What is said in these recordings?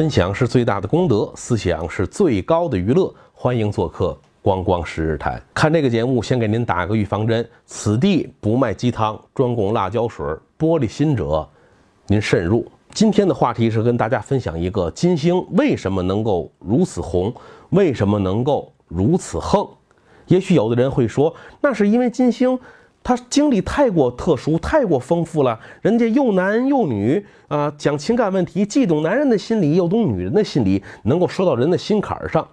分享是最大的功德，思想是最高的娱乐。欢迎做客光光十日谈。看这个节目，先给您打个预防针：此地不卖鸡汤，专供辣椒水。玻璃心者，您慎入。今天的话题是跟大家分享一个金星为什么能够如此红，为什么能够如此横。也许有的人会说，那是因为金星。他经历太过特殊，太过丰富了。人家又男又女啊，讲情感问题，既懂男人的心理，又懂女人的心理，能够说到人的心坎上。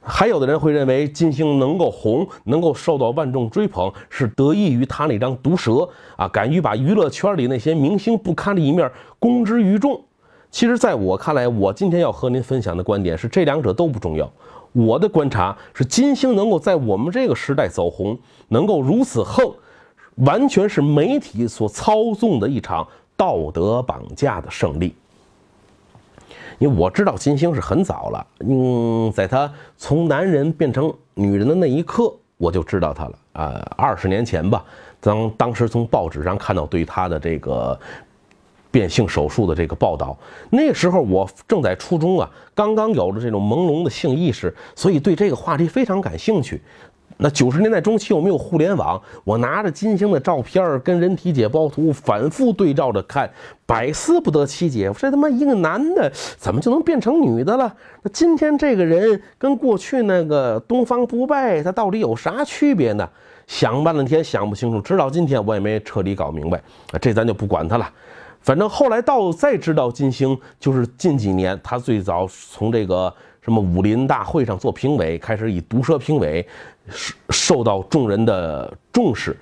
还有的人会认为金星能够红，能够受到万众追捧，是得益于他那张毒舌啊，敢于把娱乐圈里那些明星不堪的一面公之于众。其实，在我看来，我今天要和您分享的观点是，这两者都不重要。我的观察是，金星能够在我们这个时代走红，能够如此横。完全是媒体所操纵的一场道德绑架的胜利。因为我知道金星是很早了，嗯，在他从男人变成女人的那一刻，我就知道他了啊。二十年前吧，当当时从报纸上看到对他的这个变性手术的这个报道，那时候我正在初中啊，刚刚有了这种朦胧的性意识，所以对这个话题非常感兴趣。那九十年代中期有没有互联网？我拿着金星的照片跟人体解剖图反复对照着看，百思不得其解。这他妈一个男的怎么就能变成女的了？那今天这个人跟过去那个东方不败他到底有啥区别呢？想半天想不清楚，直到今天我也没彻底搞明白。这咱就不管他了。反正后来到再知道金星，就是近几年他最早从这个。什么武林大会上做评委，开始以毒舌评委，受受到众人的重视。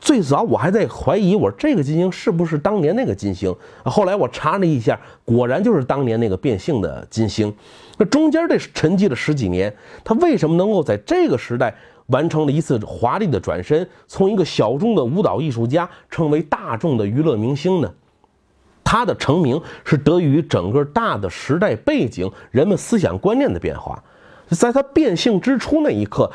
最早我还在怀疑，我这个金星是不是当年那个金星？后来我查了一下，果然就是当年那个变性的金星。那中间这沉寂了十几年，他为什么能够在这个时代完成了一次华丽的转身，从一个小众的舞蹈艺术家成为大众的娱乐明星呢？他的成名是得益于整个大的时代背景、人们思想观念的变化。在他变性之初那一刻，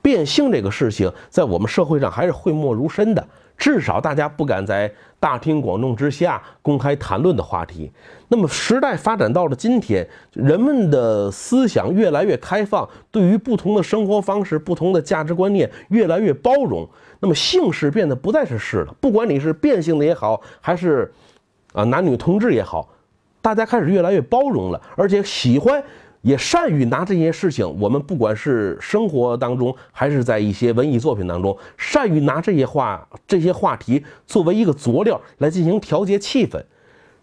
变性这个事情在我们社会上还是讳莫如深的，至少大家不敢在大庭广众之下公开谈论的话题。那么时代发展到了今天，人们的思想越来越开放，对于不同的生活方式、不同的价值观念越来越包容。那么姓氏变得不再是事了，不管你是变性的也好，还是。啊，男女同志也好，大家开始越来越包容了，而且喜欢也善于拿这些事情，我们不管是生活当中，还是在一些文艺作品当中，善于拿这些话、这些话题作为一个佐料来进行调节气氛。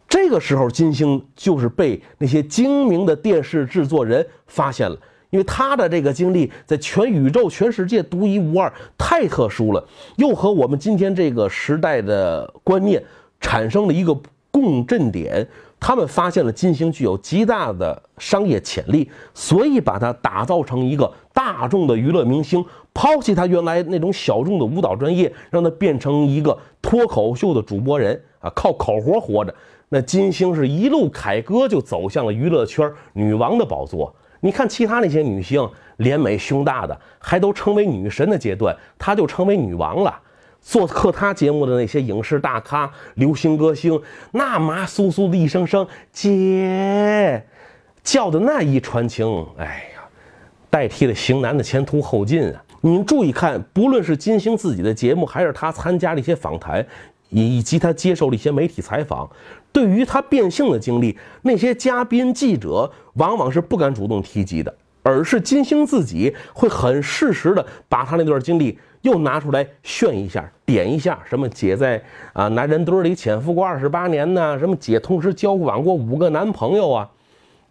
这个时候，金星就是被那些精明的电视制作人发现了，因为他的这个经历在全宇宙、全世界独一无二，太特殊了，又和我们今天这个时代的观念产生了一个。共振点，他们发现了金星具有极大的商业潜力，所以把它打造成一个大众的娱乐明星，抛弃他原来那种小众的舞蹈专业，让他变成一个脱口秀的主播人啊，靠口活活着。那金星是一路凯歌，就走向了娱乐圈女王的宝座。你看其他那些女星，脸美胸大的，还都成为女神的阶段，她就成为女王了。做客他节目的那些影视大咖、流行歌星，那麻酥酥的一声声“姐”，叫的那一传情，哎呀，代替了型男的前凸后进啊！你注意看，不论是金星自己的节目，还是他参加的一些访谈，以及他接受了一些媒体采访，对于他变性的经历，那些嘉宾、记者往往是不敢主动提及的，而是金星自己会很适时的把他那段经历。又拿出来炫一下，点一下，什么姐在啊男人堆里潜伏过二十八年呢？什么姐同时交往过五个男朋友啊？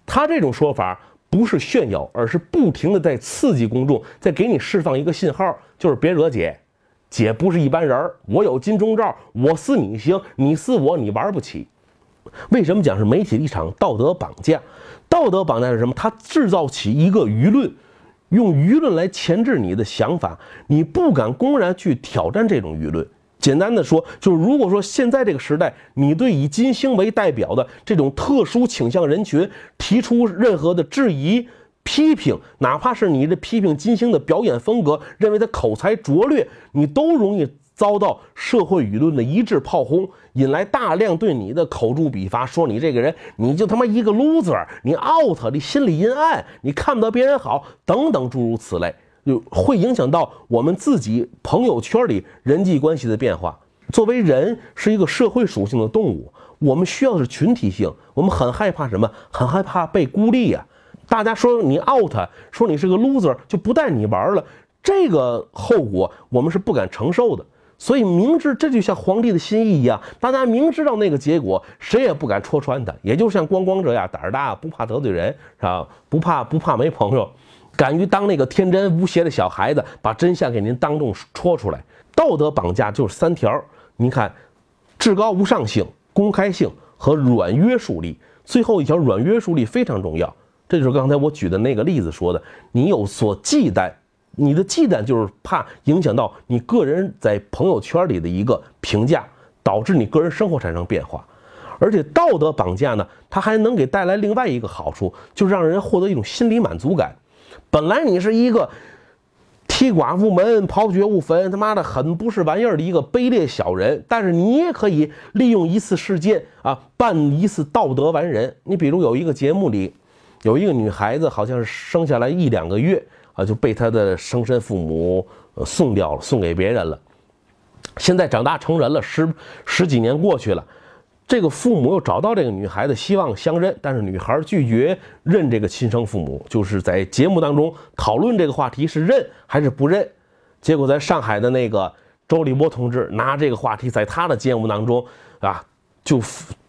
他这种说法不是炫耀，而是不停的在刺激公众，在给你释放一个信号，就是别惹姐，姐不是一般人，我有金钟罩，我是你行，你是我，你玩不起。为什么讲是媒体的一场道德绑架？道德绑架是什么？它制造起一个舆论。用舆论来钳制你的想法，你不敢公然去挑战这种舆论。简单的说，就是如果说现在这个时代，你对以金星为代表的这种特殊倾向人群提出任何的质疑、批评，哪怕是你的批评金星的表演风格，认为他口才拙劣，你都容易遭到社会舆论的一致炮轰，引来大量对你的口诛笔伐，说你这个人你就他妈一个 loser，你 out，你心理阴暗，你看不得别人好，等等诸如此类，就会影响到我们自己朋友圈里人际关系的变化。作为人是一个社会属性的动物，我们需要的是群体性，我们很害怕什么？很害怕被孤立呀。大家说你 out，说你是个 loser，就不带你玩了。这个后果我们是不敢承受的。所以明知这就像皇帝的心意一样，大家明知道那个结果，谁也不敢戳穿他。也就像光光这样胆儿大，不怕得罪人，是吧？不怕不怕没朋友，敢于当那个天真无邪的小孩子，把真相给您当众戳出来。道德绑架就是三条，您看，至高无上性、公开性和软约束力。最后一条软约束力非常重要。这就是刚才我举的那个例子说的，你有所忌惮，你的忌惮就是怕影响到你个人在朋友圈里的一个评价，导致你个人生活产生变化。而且道德绑架呢，它还能给带来另外一个好处，就是让人获得一种心理满足感。本来你是一个踢寡妇门、刨觉悟坟，他妈的很不是玩意儿的一个卑劣小人，但是你也可以利用一次事件啊，办一次道德完人。你比如有一个节目里。有一个女孩子，好像是生下来一两个月啊，就被他的生身父母送掉了，送给别人了。现在长大成人了，十十几年过去了，这个父母又找到这个女孩子，希望相认，但是女孩拒绝认这个亲生父母。就是在节目当中讨论这个话题是认还是不认。结果在上海的那个周立波同志拿这个话题在他的节目当中啊。就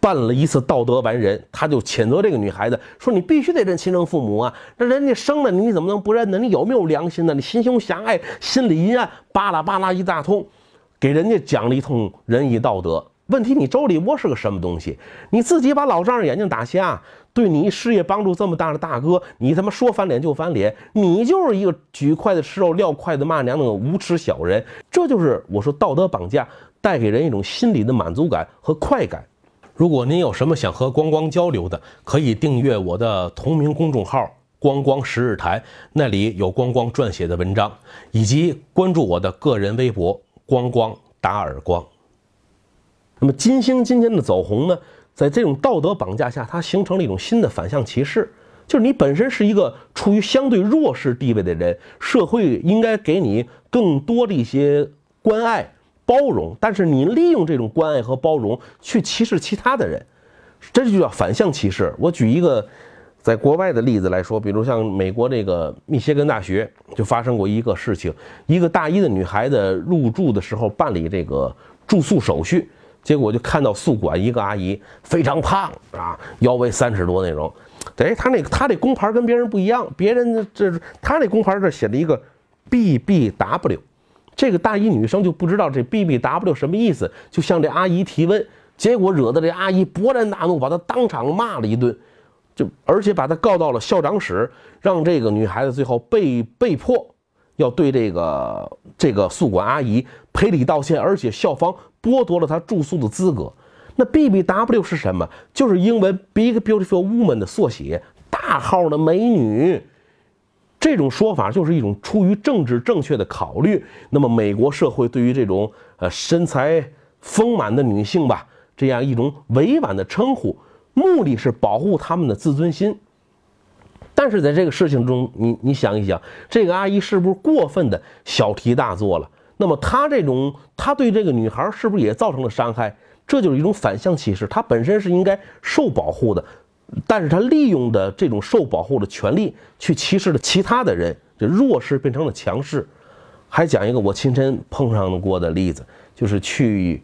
办了一次道德完人，他就谴责这个女孩子，说你必须得认亲生父母啊，那人家生了你，你怎么能不认呢？你有没有良心呢？你心胸狭隘，心理阴暗，巴拉巴拉一大通，给人家讲了一通仁义道德。问题你周立波是个什么东西？你自己把老丈人眼睛打瞎，对你事业帮助这么大的大哥，你他妈说翻脸就翻脸，你就是一个举筷子吃肉，撂筷子骂娘那个无耻小人。这就是我说道德绑架带给人一种心理的满足感和快感。如果您有什么想和光光交流的，可以订阅我的同名公众号“光光十日台”，那里有光光撰写的文章，以及关注我的个人微博“光光打耳光”。那么金星今天的走红呢，在这种道德绑架下，它形成了一种新的反向歧视，就是你本身是一个处于相对弱势地位的人，社会应该给你更多的一些关爱。包容，但是你利用这种关爱和包容去歧视其他的人，这就叫反向歧视。我举一个在国外的例子来说，比如像美国这个密歇根大学就发生过一个事情，一个大一的女孩子入住的时候办理这个住宿手续，结果就看到宿管一个阿姨非常胖啊，腰围三十多那种，哎，她那个她这工牌跟别人不一样，别人这她那工牌这写了一个 B B W。这个大一女生就不知道这 B B W 什么意思，就向这阿姨提问，结果惹得这阿姨勃然大怒，把她当场骂了一顿，就而且把她告到了校长室，让这个女孩子最后被被迫要对这个这个宿管阿姨赔礼道歉，而且校方剥夺了她住宿的资格。那 B B W 是什么？就是英文 Big Beautiful Woman 的缩写，大号的美女。这种说法就是一种出于政治正确的考虑。那么，美国社会对于这种呃身材丰满的女性吧，这样一种委婉的称呼，目的是保护她们的自尊心。但是在这个事情中，你你想一想，这个阿姨是不是过分的小题大做了？那么她这种，她对这个女孩是不是也造成了伤害？这就是一种反向歧视。她本身是应该受保护的。但是他利用的这种受保护的权利去歧视了其他的人，这弱势变成了强势。还讲一个我亲身碰上过的例子，就是去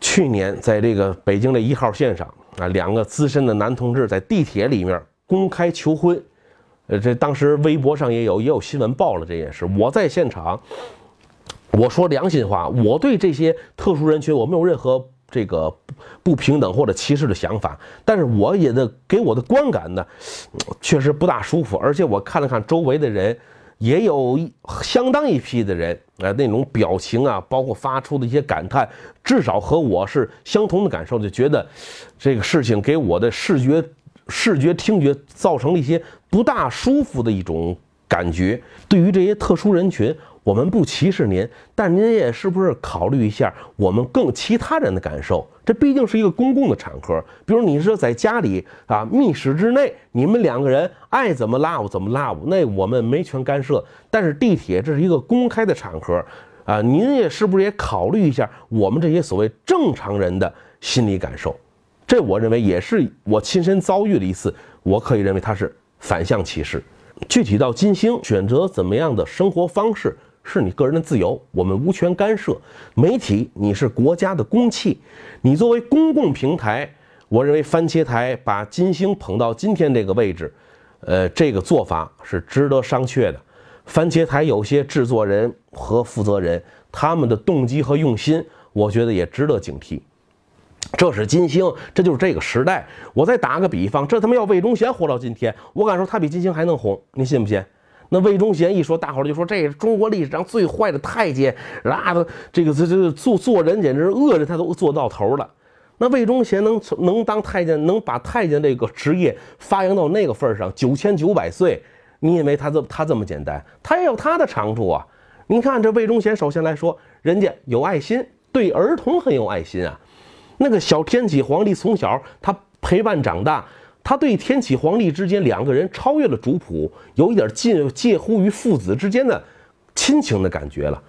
去年在这个北京的一号线上啊，两个资深的男同志在地铁里面公开求婚，呃，这当时微博上也有也有新闻报了这件事。我在现场，我说良心话，我对这些特殊人群我没有任何。这个不平等或者歧视的想法，但是我也的给我的观感呢，确实不大舒服。而且我看了看周围的人，也有相当一批的人啊，那种表情啊，包括发出的一些感叹，至少和我是相同的感受，就觉得这个事情给我的视觉、视觉、听觉造成了一些不大舒服的一种感觉。对于这些特殊人群，我们不歧视您，但您也是不是考虑一下我们更其他人的感受？这毕竟是一个公共的场合，比如你说在家里啊，密室之内，你们两个人爱怎么 love 怎么 love，，那我们没权干涉。但是地铁这是一个公开的场合啊，您也是不是也考虑一下我们这些所谓正常人的心理感受？这我认为也是我亲身遭遇了一次，我可以认为它是反向歧视。具体到金星选择怎么样的生活方式。是你个人的自由，我们无权干涉。媒体，你是国家的公器，你作为公共平台，我认为番茄台把金星捧到今天这个位置，呃，这个做法是值得商榷的。番茄台有些制作人和负责人，他们的动机和用心，我觉得也值得警惕。这是金星，这就是这个时代。我再打个比方，这他妈要魏忠贤活到今天，我敢说他比金星还能红，你信不信？那魏忠贤一说，大伙儿就说这是中国历史上最坏的太监，啊，这个这这做做人简直是恶人，他都做到头了。那魏忠贤能能当太监，能把太监这个职业发扬到那个份儿上，九千九百岁，你以为他这他这么简单？他也有他的长处啊。你看这魏忠贤，首先来说，人家有爱心，对儿童很有爱心啊。那个小天启皇帝从小他陪伴长大。他对天启皇帝之间两个人超越了主仆，有一点近介乎于父子之间的亲情的感觉了。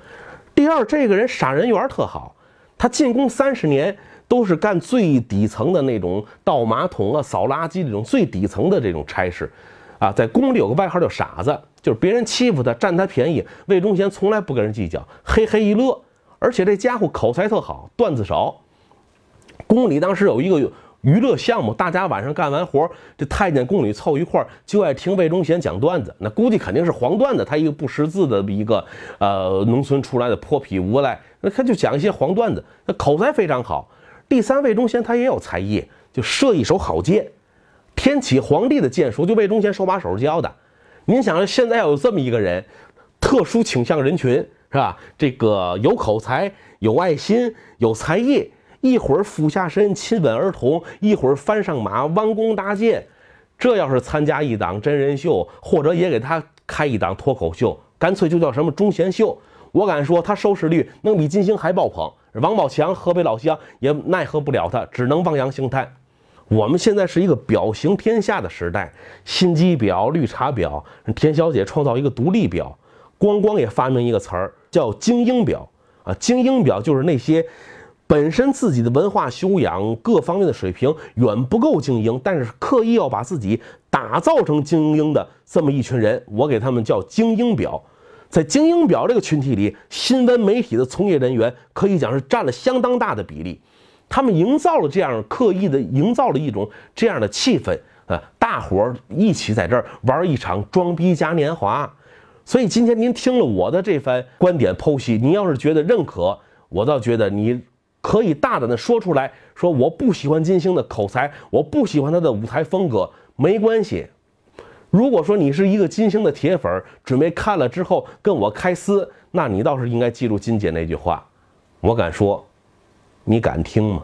第二，这个人傻人缘特好，他进宫三十年都是干最底层的那种倒马桶啊、扫垃圾这种最底层的这种差事，啊，在宫里有个外号叫傻子，就是别人欺负他占他便宜，魏忠贤从来不跟人计较，嘿嘿一乐。而且这家伙口才特好，段子少。宫里当时有一个。娱乐项目，大家晚上干完活，这太监宫女凑一块儿，就爱听魏忠贤讲段子。那估计肯定是黄段子，他一个不识字的一个呃农村出来的泼皮无赖，那他就讲一些黄段子，那口才非常好。第三，魏忠贤他也有才艺，就射一手好箭。天启皇帝的剑术就魏忠贤手把手教的。您想，现在要有这么一个人，特殊倾向人群是吧？这个有口才、有爱心、有才艺。一会儿俯下身亲吻儿童，一会儿翻上马弯弓搭箭，这要是参加一档真人秀，或者也给他开一档脱口秀，干脆就叫什么中贤秀，我敢说他收视率能比金星还爆棚。王宝强、河北老乡也奈何不了他，只能望洋兴叹。我们现在是一个表行天下的时代，心机婊、绿茶婊，田小姐创造一个独立婊，光光也发明一个词儿叫精英婊啊，精英婊就是那些。本身自己的文化修养各方面的水平远不够精英，但是刻意要把自己打造成精英的这么一群人，我给他们叫精英表。在精英表这个群体里，新闻媒体的从业人员可以讲是占了相当大的比例。他们营造了这样刻意的营造了一种这样的气氛啊，大伙儿一起在这儿玩一场装逼嘉年华。所以今天您听了我的这番观点剖析，您要是觉得认可，我倒觉得你。可以大胆的说出来，说我不喜欢金星的口才，我不喜欢她的舞台风格，没关系。如果说你是一个金星的铁粉，准备看了之后跟我开撕，那你倒是应该记住金姐那句话，我敢说，你敢听吗？